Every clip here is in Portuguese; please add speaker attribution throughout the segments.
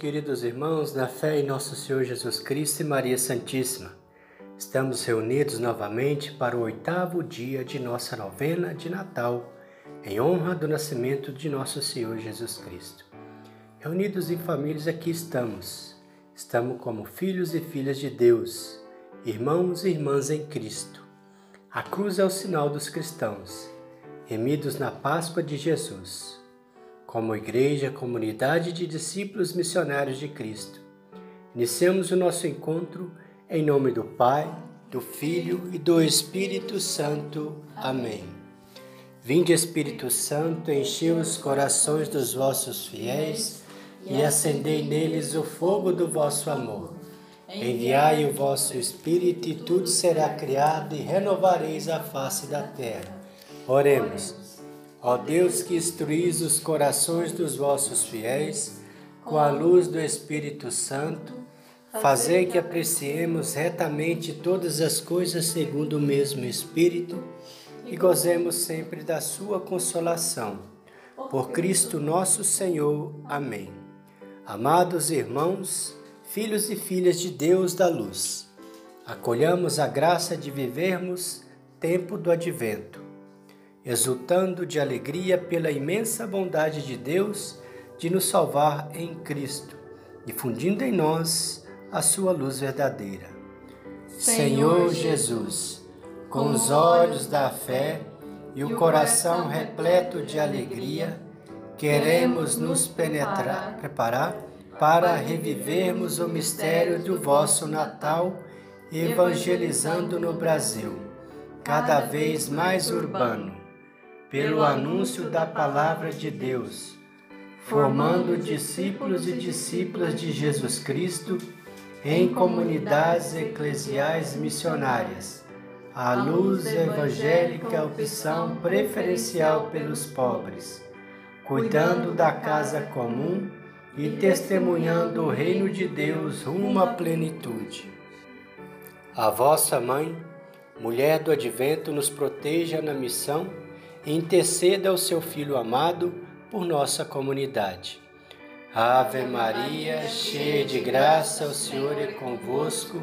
Speaker 1: Queridos irmãos, na fé em nosso Senhor Jesus Cristo e Maria Santíssima. Estamos reunidos novamente para o oitavo dia de nossa novena de Natal, em honra do nascimento de nosso Senhor Jesus Cristo. Reunidos em famílias, aqui estamos. Estamos como filhos e filhas de Deus, irmãos e irmãs em Cristo. A cruz é o sinal dos cristãos, remidos na Páscoa de Jesus como igreja, comunidade de discípulos missionários de Cristo. Iniciamos o nosso encontro em nome do Pai, do Filho e do Espírito Santo. Amém. Vinde, Espírito Santo, enchei os corações dos vossos fiéis e acendei neles o fogo do vosso amor. Enviai o vosso Espírito e tudo será criado e renovareis a face da terra. Oremos. Ó Deus que instruís os corações dos vossos fiéis com a luz do Espírito Santo, fazei que apreciemos retamente todas as coisas segundo o mesmo Espírito e gozemos sempre da sua consolação. Por Cristo nosso Senhor. Amém. Amados irmãos, filhos e filhas de Deus da luz, acolhamos a graça de vivermos tempo do advento exultando de alegria pela imensa bondade de Deus de nos salvar em Cristo, difundindo em nós a sua luz verdadeira. Senhor Jesus, com os olhos da fé e o coração repleto de alegria, queremos nos penetrar, preparar para revivermos o mistério do vosso Natal, evangelizando no Brasil, cada vez mais urbano pelo anúncio da palavra de Deus, formando discípulos e discípulas de Jesus Cristo em comunidades eclesiais missionárias. A luz evangélica, opção preferencial pelos pobres, cuidando da casa comum e testemunhando o reino de Deus rumo à plenitude. A vossa mãe, mulher do advento, nos proteja na missão interceda ao seu Filho amado por nossa comunidade. Ave Maria, cheia de graça, o Senhor é convosco.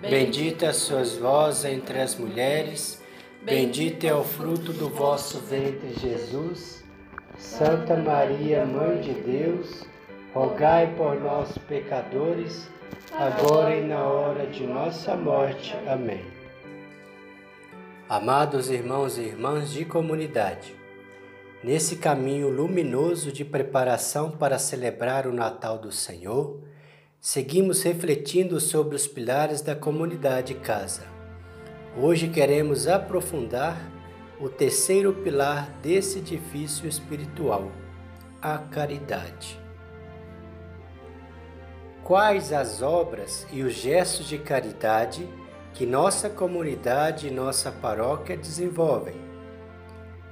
Speaker 1: Bendita sois vós entre as mulheres, bendito é o fruto do vosso ventre, Jesus. Santa Maria, Mãe de Deus, rogai por nós, pecadores, agora e na hora de nossa morte. Amém. Amados irmãos e irmãs de comunidade, nesse caminho luminoso de preparação para celebrar o Natal do Senhor, seguimos refletindo sobre os pilares da comunidade casa. Hoje queremos aprofundar o terceiro pilar desse edifício espiritual, a caridade. Quais as obras e os gestos de caridade que nossa comunidade e nossa paróquia desenvolvem.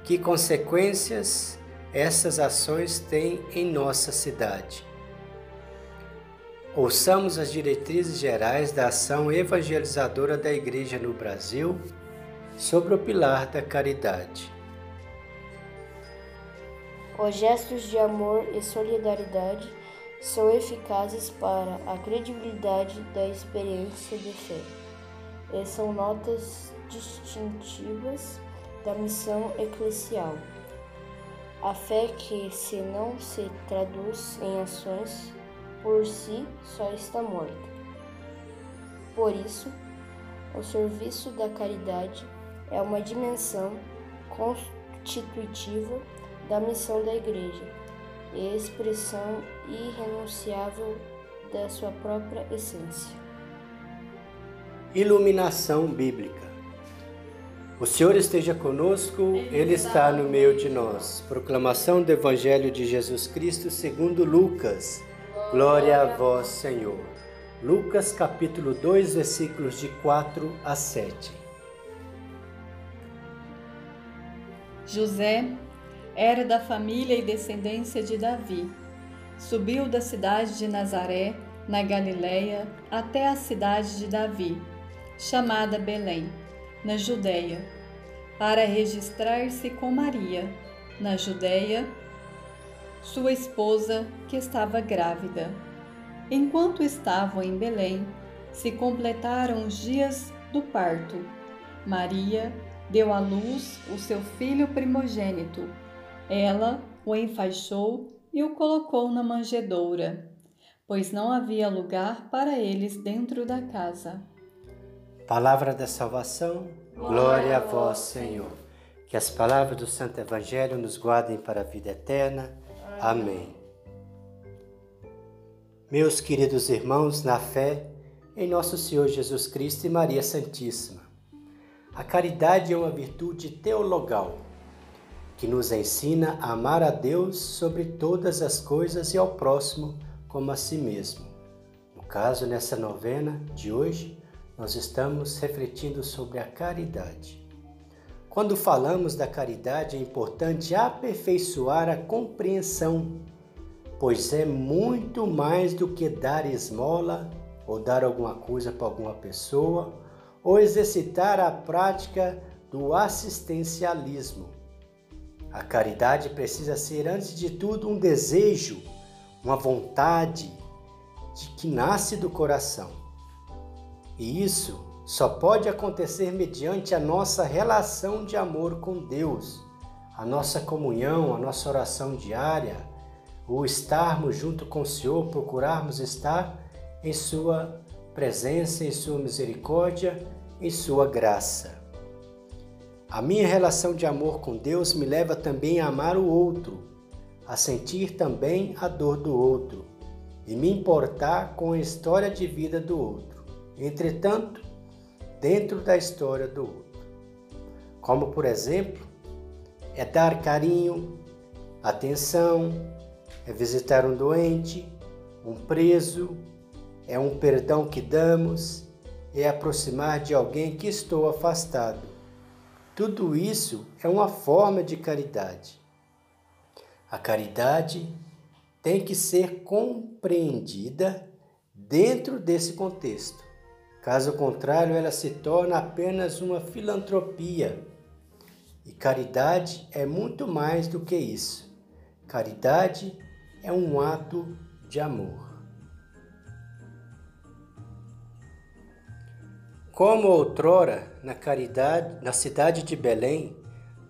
Speaker 1: Que consequências essas ações têm em nossa cidade? Ouçamos as diretrizes gerais da ação evangelizadora da Igreja no Brasil sobre o pilar da caridade.
Speaker 2: Os gestos de amor e solidariedade são eficazes para a credibilidade da experiência de fé são notas distintivas da missão eclesial. A fé que, se não se traduz em ações, por si só está morta. Por isso, o serviço da caridade é uma dimensão constitutiva da missão da Igreja e expressão irrenunciável da sua própria essência.
Speaker 1: Iluminação Bíblica. O Senhor esteja conosco, Ele está no meio de nós. Proclamação do Evangelho de Jesus Cristo segundo Lucas. Glória a vós, Senhor. Lucas capítulo 2, versículos de 4 a 7.
Speaker 3: José era da família e descendência de Davi. Subiu da cidade de Nazaré, na Galiléia, até a cidade de Davi chamada Belém, na Judéia, para registrar-se com Maria, na Judéia, sua esposa, que estava grávida. Enquanto estavam em Belém, se completaram os dias do parto. Maria deu à luz o seu filho primogênito. Ela o enfaixou e o colocou na manjedoura, pois não havia lugar para eles dentro da casa.
Speaker 1: Palavra da salvação, glória a vós, Senhor. Que as palavras do Santo Evangelho nos guardem para a vida eterna. Amém. Meus queridos irmãos, na fé em nosso Senhor Jesus Cristo e Maria Santíssima, a caridade é uma virtude teologal que nos ensina a amar a Deus sobre todas as coisas e ao próximo como a si mesmo. No caso, nessa novena de hoje, nós estamos refletindo sobre a caridade. Quando falamos da caridade, é importante aperfeiçoar a compreensão, pois é muito mais do que dar esmola ou dar alguma coisa para alguma pessoa ou exercitar a prática do assistencialismo. A caridade precisa ser, antes de tudo, um desejo, uma vontade de que nasce do coração. E isso só pode acontecer mediante a nossa relação de amor com Deus, a nossa comunhão, a nossa oração diária, o estarmos junto com o Senhor, procurarmos estar em Sua presença, em Sua misericórdia, em Sua graça. A minha relação de amor com Deus me leva também a amar o outro, a sentir também a dor do outro e me importar com a história de vida do outro. Entretanto, dentro da história do outro. Como, por exemplo, é dar carinho, atenção, é visitar um doente, um preso, é um perdão que damos, é aproximar de alguém que estou afastado. Tudo isso é uma forma de caridade. A caridade tem que ser compreendida dentro desse contexto. Caso contrário, ela se torna apenas uma filantropia. E caridade é muito mais do que isso. Caridade é um ato de amor. Como outrora na caridade, na cidade de Belém,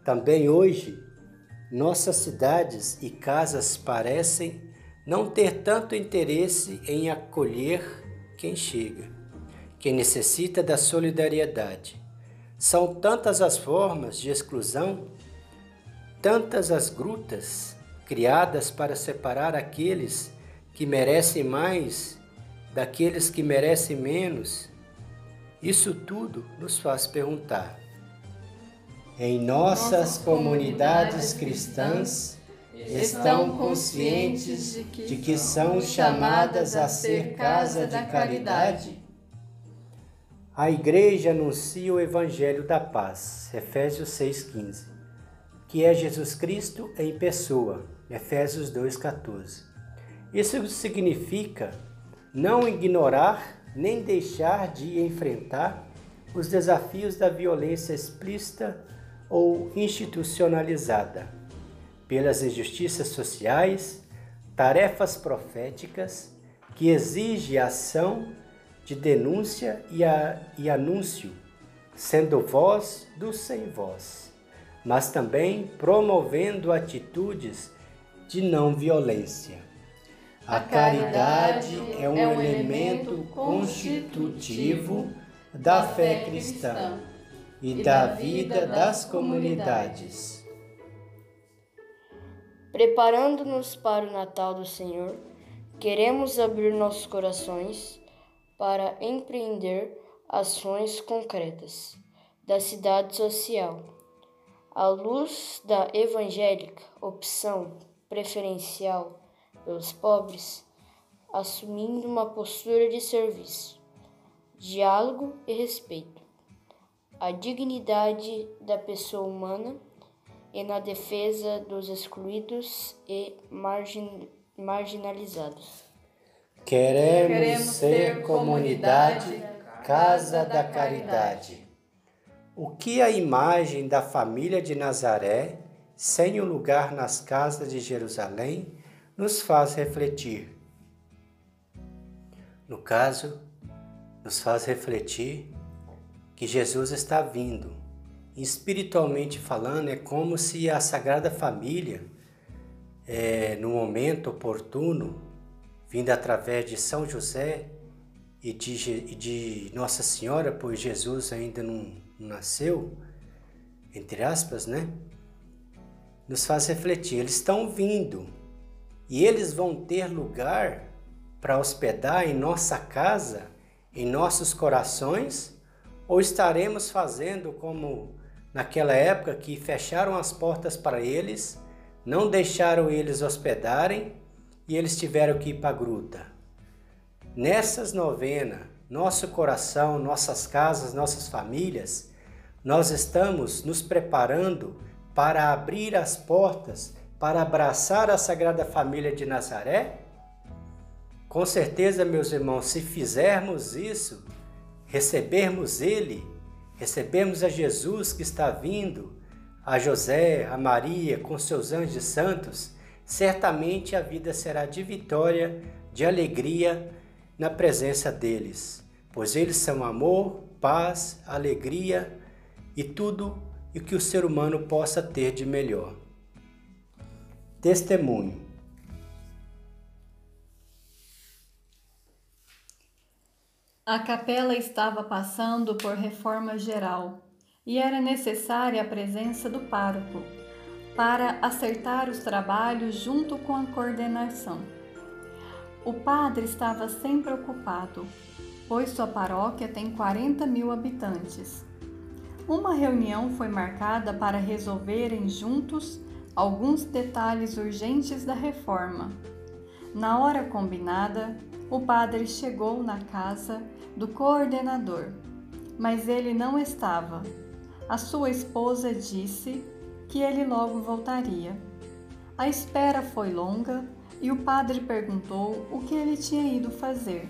Speaker 1: também hoje nossas cidades e casas parecem não ter tanto interesse em acolher quem chega que necessita da solidariedade. São tantas as formas de exclusão, tantas as grutas criadas para separar aqueles que merecem mais daqueles que merecem menos. Isso tudo nos faz perguntar. Em nossas comunidades cristãs, estão conscientes de que são chamadas a ser casa de caridade? A igreja anuncia o evangelho da paz, Efésios 6:15, que é Jesus Cristo em pessoa, Efésios 2:14. Isso significa não ignorar nem deixar de enfrentar os desafios da violência explícita ou institucionalizada, pelas injustiças sociais, tarefas proféticas que exigem ação de denúncia e, a, e anúncio, sendo voz do sem voz, mas também promovendo atitudes de não violência. A caridade é um é elemento constitutivo da fé cristã e da vida das comunidades.
Speaker 2: Preparando-nos para o Natal do Senhor, queremos abrir nossos corações para empreender ações concretas da cidade social. À luz da evangélica opção preferencial pelos pobres, assumindo uma postura de serviço, diálogo e respeito, a dignidade da pessoa humana e na defesa dos excluídos e margin marginalizados.
Speaker 1: Queremos, Queremos ser comunidade, casa da caridade. O que a imagem da família de Nazaré, sem um lugar nas casas de Jerusalém, nos faz refletir. No caso, nos faz refletir que Jesus está vindo. Espiritualmente falando, é como se a Sagrada Família, é, no momento oportuno, vinda através de São José e de, de Nossa Senhora, pois Jesus ainda não, nasceu, entre aspas, né? Nos faz refletir. Eles estão vindo e eles vão ter lugar para hospedar em nossa casa, em nossos corações, ou estaremos fazendo como naquela época que fecharam as portas para eles, não deixaram eles hospedarem e eles tiveram que ir para a gruta. Nessas novenas, nosso coração, nossas casas, nossas famílias, nós estamos nos preparando para abrir as portas, para abraçar a Sagrada Família de Nazaré? Com certeza, meus irmãos, se fizermos isso, recebermos Ele, recebermos a Jesus que está vindo, a José, a Maria, com seus anjos santos, certamente a vida será de vitória, de alegria na presença deles, pois eles são amor, paz, alegria e tudo o que o ser humano possa ter de melhor. Testemunho.
Speaker 3: A capela estava passando por reforma geral e era necessária a presença do pároco para acertar os trabalhos junto com a coordenação. O padre estava sempre ocupado, pois sua paróquia tem 40 mil habitantes. Uma reunião foi marcada para resolverem juntos alguns detalhes urgentes da reforma. Na hora combinada, o padre chegou na casa do coordenador, mas ele não estava. A sua esposa disse que ele logo voltaria. A espera foi longa e o padre perguntou o que ele tinha ido fazer.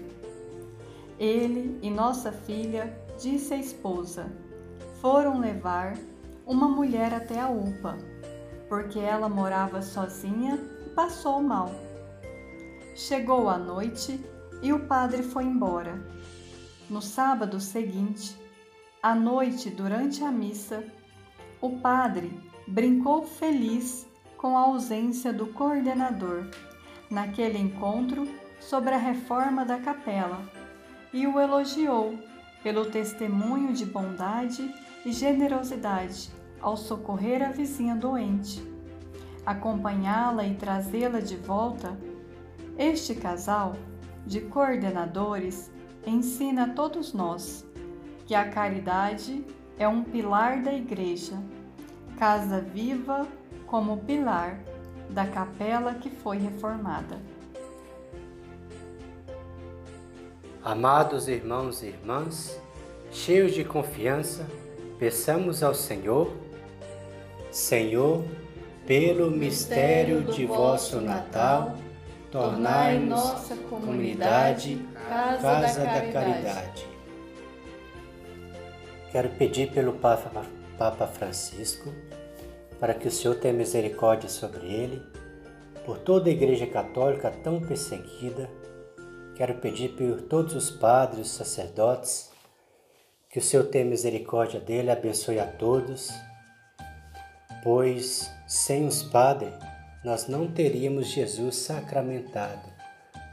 Speaker 3: Ele e nossa filha, disse a esposa, foram levar uma mulher até a UPA, porque ela morava sozinha e passou mal. Chegou a noite e o padre foi embora. No sábado seguinte, à noite durante a missa, o padre brincou feliz com a ausência do coordenador naquele encontro sobre a reforma da capela e o elogiou pelo testemunho de bondade e generosidade ao socorrer a vizinha doente, acompanhá-la e trazê-la de volta. Este casal de coordenadores ensina a todos nós que a caridade é um pilar da Igreja casa viva como pilar da capela que foi reformada.
Speaker 1: Amados irmãos e irmãs, cheios de confiança, peçamos ao Senhor, Senhor, pelo mistério de vosso Natal, tornai nossa comunidade casa, casa da, caridade. Quero pedir pelo Papa Papa Francisco, para que o Senhor tenha misericórdia sobre ele, por toda a Igreja Católica tão perseguida. Quero pedir por todos os padres, sacerdotes, que o Senhor tenha misericórdia dele, abençoe a todos, pois sem os padres nós não teríamos Jesus sacramentado,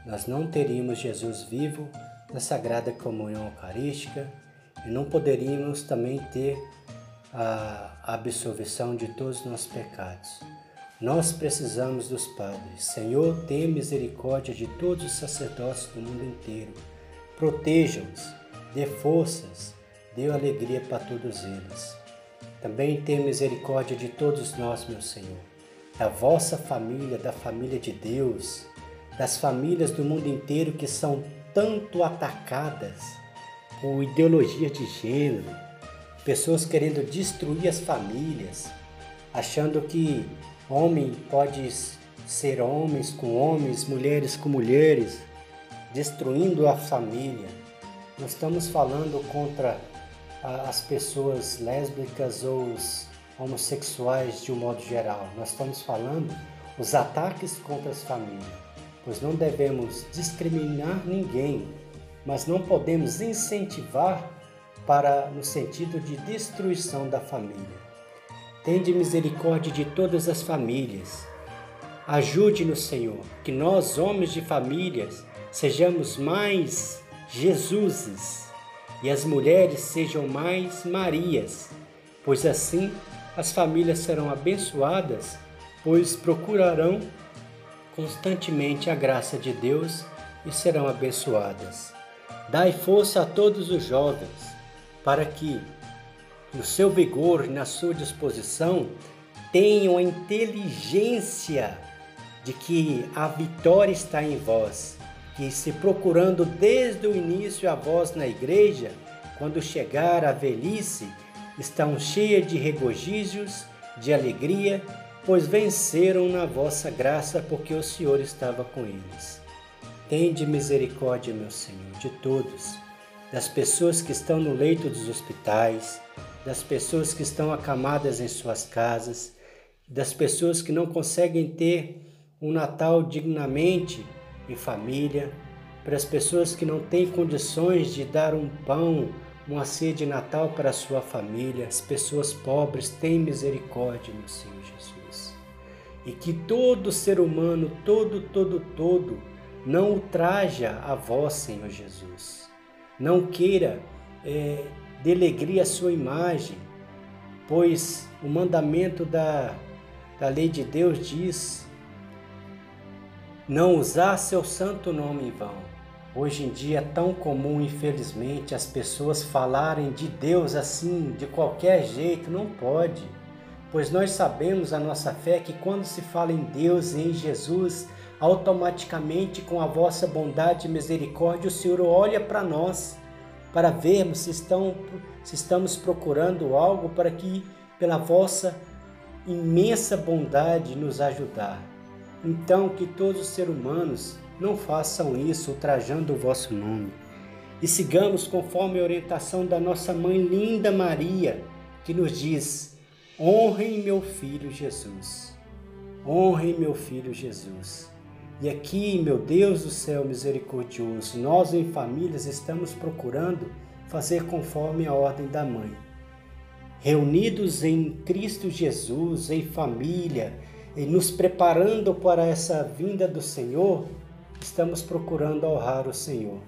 Speaker 1: nós não teríamos Jesus vivo na Sagrada Comunhão Eucarística e não poderíamos também ter a absolvição de todos os nossos pecados. Nós precisamos dos padres. Senhor, tenha misericórdia de todos os sacerdotes do mundo inteiro. Proteja-os, dê forças, dê alegria para todos eles. Também tenha misericórdia de todos nós, meu Senhor, da vossa família, da família de Deus, das famílias do mundo inteiro que são tanto atacadas por ideologia de gênero, pessoas querendo destruir as famílias, achando que homem pode ser homens com homens, mulheres com mulheres, destruindo a família. Nós estamos falando contra as pessoas lésbicas ou os homossexuais de um modo geral. Nós estamos falando os ataques contra as famílias, pois não devemos discriminar ninguém, mas não podemos incentivar para no sentido de destruição da família. Tende misericórdia de todas as famílias. Ajude-nos, Senhor, que nós, homens de famílias, sejamos mais Jesuses e as mulheres sejam mais Marias, pois assim as famílias serão abençoadas, pois procurarão constantemente a graça de Deus e serão abençoadas. Dai força a todos os jovens, para que, no seu vigor na sua disposição, tenham a inteligência de que a vitória está em vós que se procurando desde o início a vós na igreja, quando chegar a velhice, estão cheias de regozijos, de alegria, pois venceram na vossa graça, porque o Senhor estava com eles. Tende misericórdia, meu Senhor, de todos, das pessoas que estão no leito dos hospitais, das pessoas que estão acamadas em suas casas, das pessoas que não conseguem ter um Natal dignamente em família, para as pessoas que não têm condições de dar um pão, uma ceia de Natal para a sua família, as pessoas pobres, tem misericórdia, meu Senhor Jesus. E que todo ser humano, todo, todo, todo, não ultraja a vós, Senhor Jesus. Não queira é, delegrir a sua imagem, pois o mandamento da, da lei de Deus diz não usar seu santo nome em vão. Hoje em dia é tão comum, infelizmente, as pessoas falarem de Deus assim, de qualquer jeito, não pode. Pois nós sabemos a nossa fé que quando se fala em Deus e em Jesus, automaticamente com a vossa bondade e misericórdia, o Senhor olha para nós, para vermos se, estão, se estamos procurando algo para que, pela vossa imensa bondade, nos ajudar. Então, que todos os seres humanos não façam isso ultrajando o vosso nome. E sigamos conforme a orientação da nossa mãe linda Maria, que nos diz: honrem meu filho Jesus. Honrem meu filho Jesus. E aqui, meu Deus do céu misericordioso, nós em famílias estamos procurando fazer conforme a ordem da mãe. Reunidos em Cristo Jesus, em família, e nos preparando para essa vinda do Senhor, estamos procurando honrar o Senhor.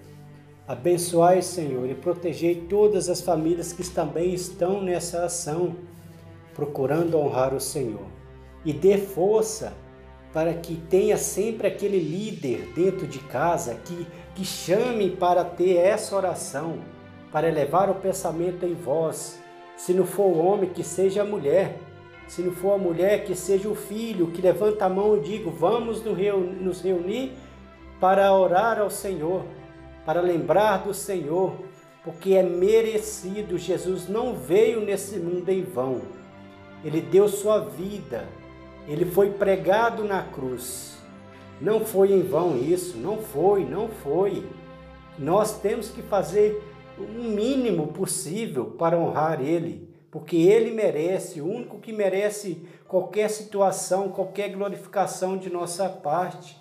Speaker 1: Abençoai, Senhor, e protegei todas as famílias que também estão nessa ação, procurando honrar o Senhor. E dê força para que tenha sempre aquele líder dentro de casa que, que chame para ter essa oração, para elevar o pensamento em vós. Se não for o homem, que seja a mulher se não for a mulher, que seja o filho que levanta a mão e diga: Vamos nos reunir para orar ao Senhor, para lembrar do Senhor, porque é merecido. Jesus não veio nesse mundo em vão. Ele deu sua vida, ele foi pregado na cruz. Não foi em vão isso, não foi, não foi. Nós temos que fazer o mínimo possível para honrar ele porque ele merece, o único que merece qualquer situação, qualquer glorificação de nossa parte.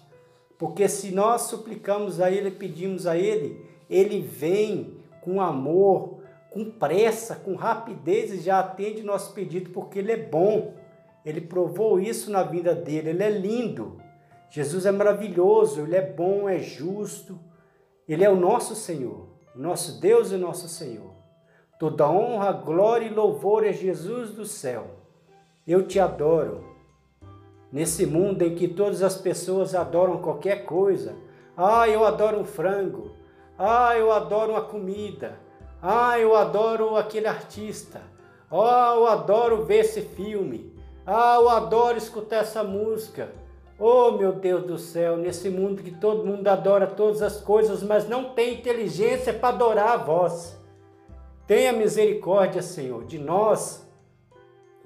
Speaker 1: Porque se nós suplicamos a ele, pedimos a ele, ele vem com amor, com pressa, com rapidez e já atende nosso pedido, porque ele é bom. Ele provou isso na vida dele, ele é lindo. Jesus é maravilhoso, ele é bom, é justo. Ele é o nosso Senhor, nosso Deus e nosso Senhor. Toda honra, glória e louvor é Jesus do céu. Eu te adoro. Nesse mundo em que todas as pessoas adoram qualquer coisa. Ah, eu adoro um frango. Ah, eu adoro uma comida. Ah, eu adoro aquele artista. Ah, eu adoro ver esse filme. Ah, eu adoro escutar essa música. Oh, meu Deus do céu, nesse mundo que todo mundo adora todas as coisas, mas não tem inteligência para adorar a voz. Tenha misericórdia, Senhor, de nós,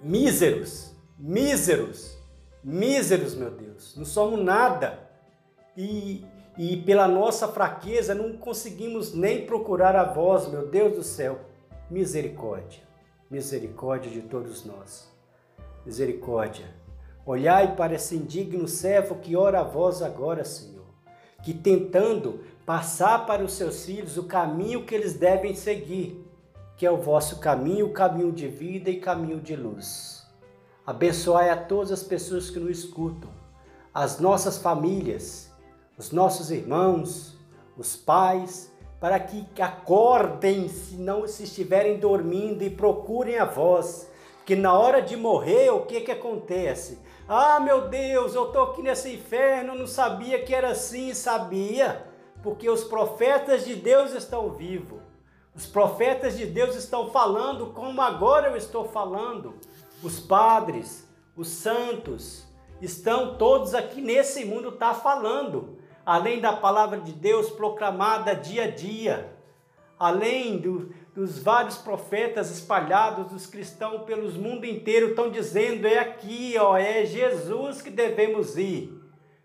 Speaker 1: míseros, míseros, míseros, meu Deus. Não somos nada. E, e pela nossa fraqueza não conseguimos nem procurar a voz, meu Deus do céu. Misericórdia, misericórdia de todos nós. Misericórdia. Olhai para esse indigno servo que ora a vós agora, Senhor, que tentando passar para os seus filhos o caminho que eles devem seguir, que é o vosso caminho, caminho de vida e caminho de luz. Abençoai a todas as pessoas que nos escutam, as nossas famílias, os nossos irmãos, os pais, para que acordem se não se estiverem dormindo e procurem a voz, que na hora de morrer o que que acontece? Ah, meu Deus, eu estou aqui nesse inferno, não sabia que era assim, sabia, porque os profetas de Deus estão vivos. Os profetas de Deus estão falando como agora eu estou falando. Os padres, os santos, estão todos aqui nesse mundo tá falando, além da palavra de Deus proclamada dia a dia, além do, dos vários profetas espalhados, dos cristãos pelos mundo inteiro estão dizendo é aqui, ó, é Jesus que devemos ir.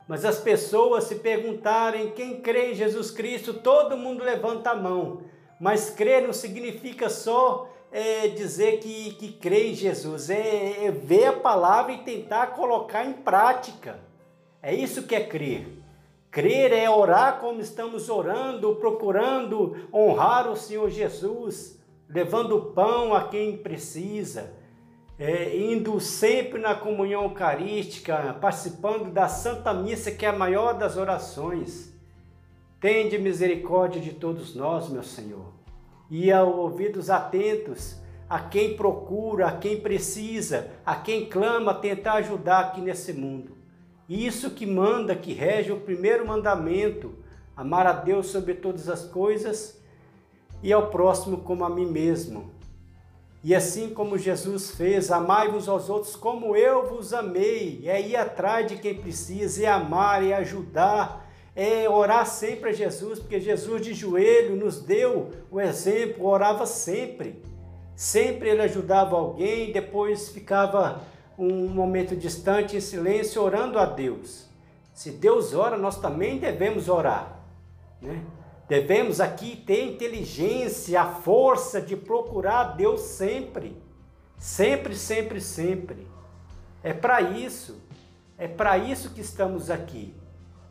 Speaker 1: Mas as pessoas se perguntarem quem crê em Jesus Cristo, todo mundo levanta a mão. Mas crer não significa só é, dizer que, que crê em Jesus, é, é ver a palavra e tentar colocar em prática. É isso que é crer. Crer é orar como estamos orando, procurando honrar o Senhor Jesus, levando pão a quem precisa, é, indo sempre na comunhão eucarística, participando da Santa Missa, que é a maior das orações. Tende misericórdia de todos nós, meu Senhor, e a ouvidos atentos a quem procura, a quem precisa, a quem clama, tentar ajudar aqui nesse mundo. Isso que manda, que rege o primeiro mandamento: amar a Deus sobre todas as coisas e ao próximo como a mim mesmo. E assim como Jesus fez, amai-vos aos outros como eu vos amei. É ir atrás de quem precisa, é amar, é ajudar, é orar sempre a Jesus, porque Jesus de joelho nos deu o exemplo, orava sempre. Sempre ele ajudava alguém, depois ficava um momento distante em silêncio orando a Deus. Se Deus ora, nós também devemos orar. Né? Devemos aqui ter inteligência, a força de procurar Deus sempre. Sempre, sempre, sempre. É para isso. É para isso que estamos aqui.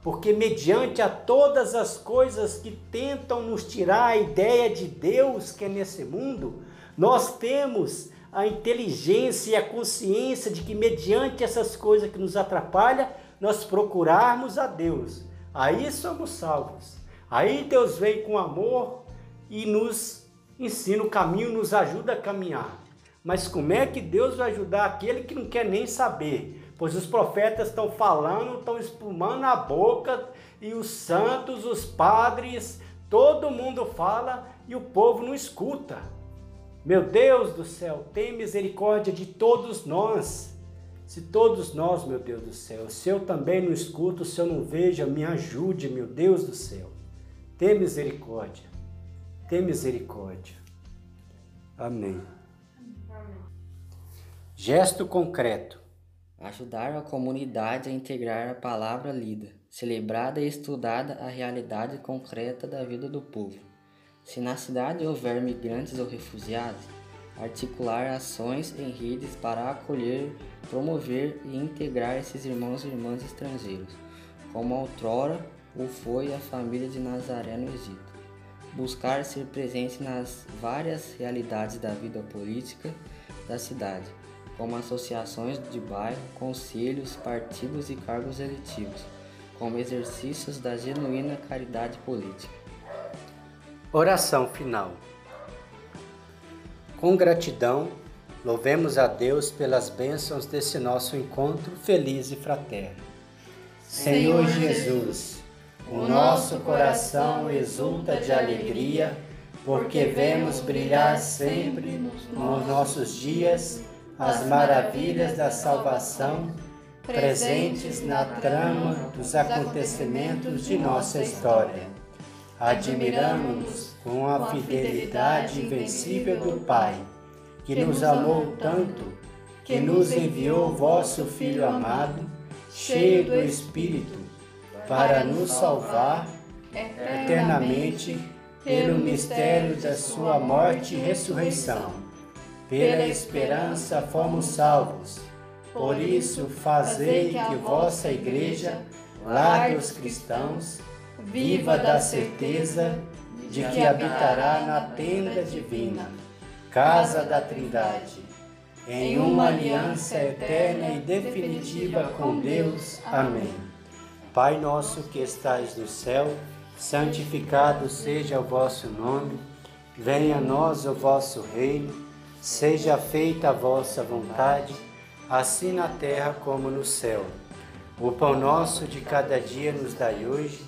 Speaker 1: Porque mediante a todas as coisas que tentam nos tirar a ideia de Deus que é nesse mundo, nós temos a inteligência e a consciência de que, mediante essas coisas que nos atrapalham, nós procurarmos a Deus. Aí somos salvos. Aí Deus vem com amor e nos ensina o caminho, nos ajuda a caminhar. Mas como é que Deus vai ajudar aquele que não quer nem saber? Pois os profetas estão falando, estão espumando a boca, e os santos, os padres, todo mundo fala e o povo não escuta. Meu Deus do céu, tem misericórdia de todos nós. Se todos nós, meu Deus do céu, se eu também não escuto, se eu não vejo, me ajude, meu Deus do céu. Tem misericórdia. Tem misericórdia. Amém. Gesto concreto.
Speaker 4: Ajudar a comunidade a integrar a palavra lida, celebrada e estudada a realidade concreta da vida do povo. Se na cidade houver migrantes ou refugiados, articular ações em redes para acolher, promover e integrar esses irmãos e irmãs estrangeiros, como outrora o foi a família de Nazaré no Egito. Buscar ser presente nas várias realidades da vida política da cidade, como associações de bairro, conselhos, partidos e cargos eletivos, como exercícios da genuína caridade política.
Speaker 1: Oração final. Com gratidão, louvemos a Deus pelas bênçãos desse nosso encontro feliz e fraterno. Senhor Jesus, o nosso coração exulta de alegria, porque vemos brilhar sempre nos nossos dias as maravilhas da salvação presentes na trama dos acontecimentos de nossa história admiramos-nos com a fidelidade invencível do Pai, que nos amou tanto, que nos enviou vosso Filho amado, cheio do Espírito, para nos salvar eternamente pelo mistério da sua morte e ressurreição. Pela esperança fomos salvos, Por isso, fazei que vossa Igreja, lar dos cristãos, viva da certeza de que habitará na tenda divina, casa da Trindade, em uma aliança eterna e definitiva com Deus. Amém. Pai nosso que estais no céu, santificado seja o vosso nome, venha a nós o vosso reino, seja feita a vossa vontade, assim na terra como no céu. O pão nosso de cada dia nos dai hoje,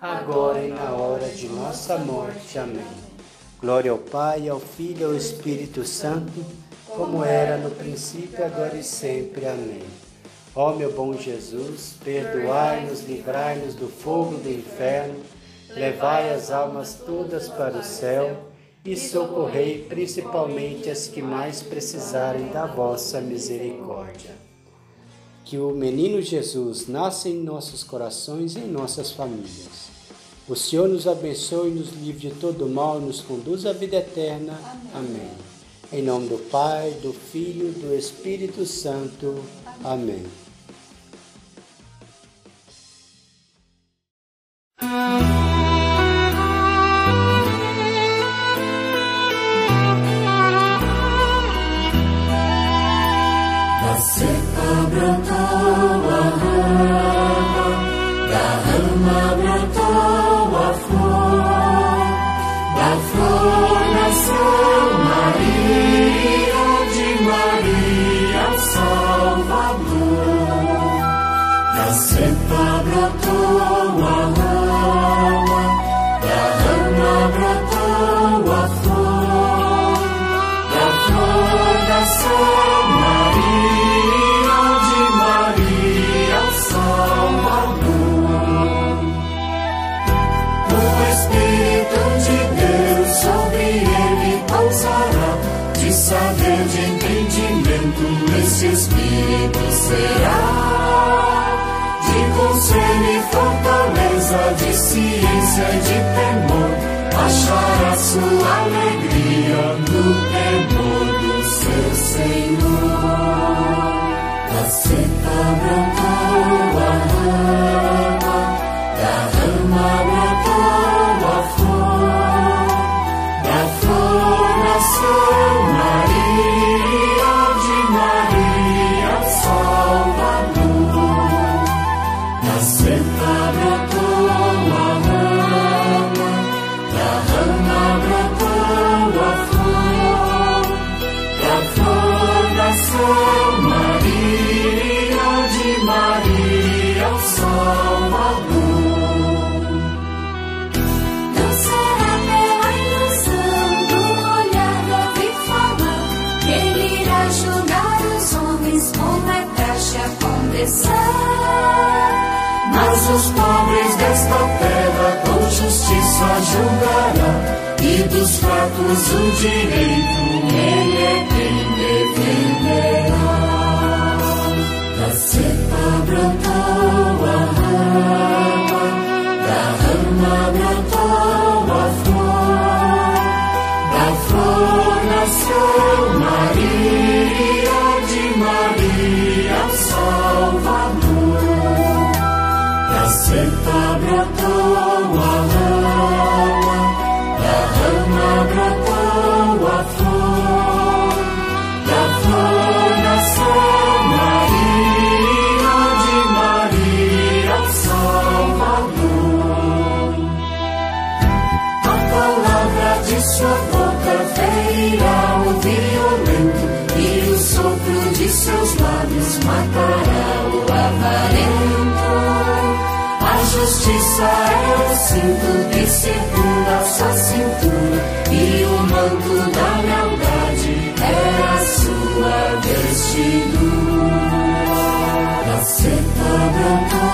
Speaker 1: agora e na hora de nossa morte. Amém. Glória ao Pai, ao Filho e ao Espírito Santo, como era no princípio, agora e sempre. Amém. Ó meu bom Jesus, perdoai-nos, livrai-nos do fogo do inferno, levai as almas todas para o céu e socorrei principalmente as que mais precisarem da vossa misericórdia. Que o menino Jesus nasça em nossos corações e em nossas famílias. O Senhor nos abençoe, nos livre de todo mal e nos conduz à vida eterna. Amém. Amém. Em nome do Pai, do Filho e do Espírito Santo. Amém.
Speaker 5: esse Mas os pobres desta terra com justiça julgará, e dos fracos o direito ele é quem defenderá. Da cepa brotou a rama, Oh justiça é o cinto de segunda a sua cintura e o manto da lealdade é a sua vestidura. Da seta branca,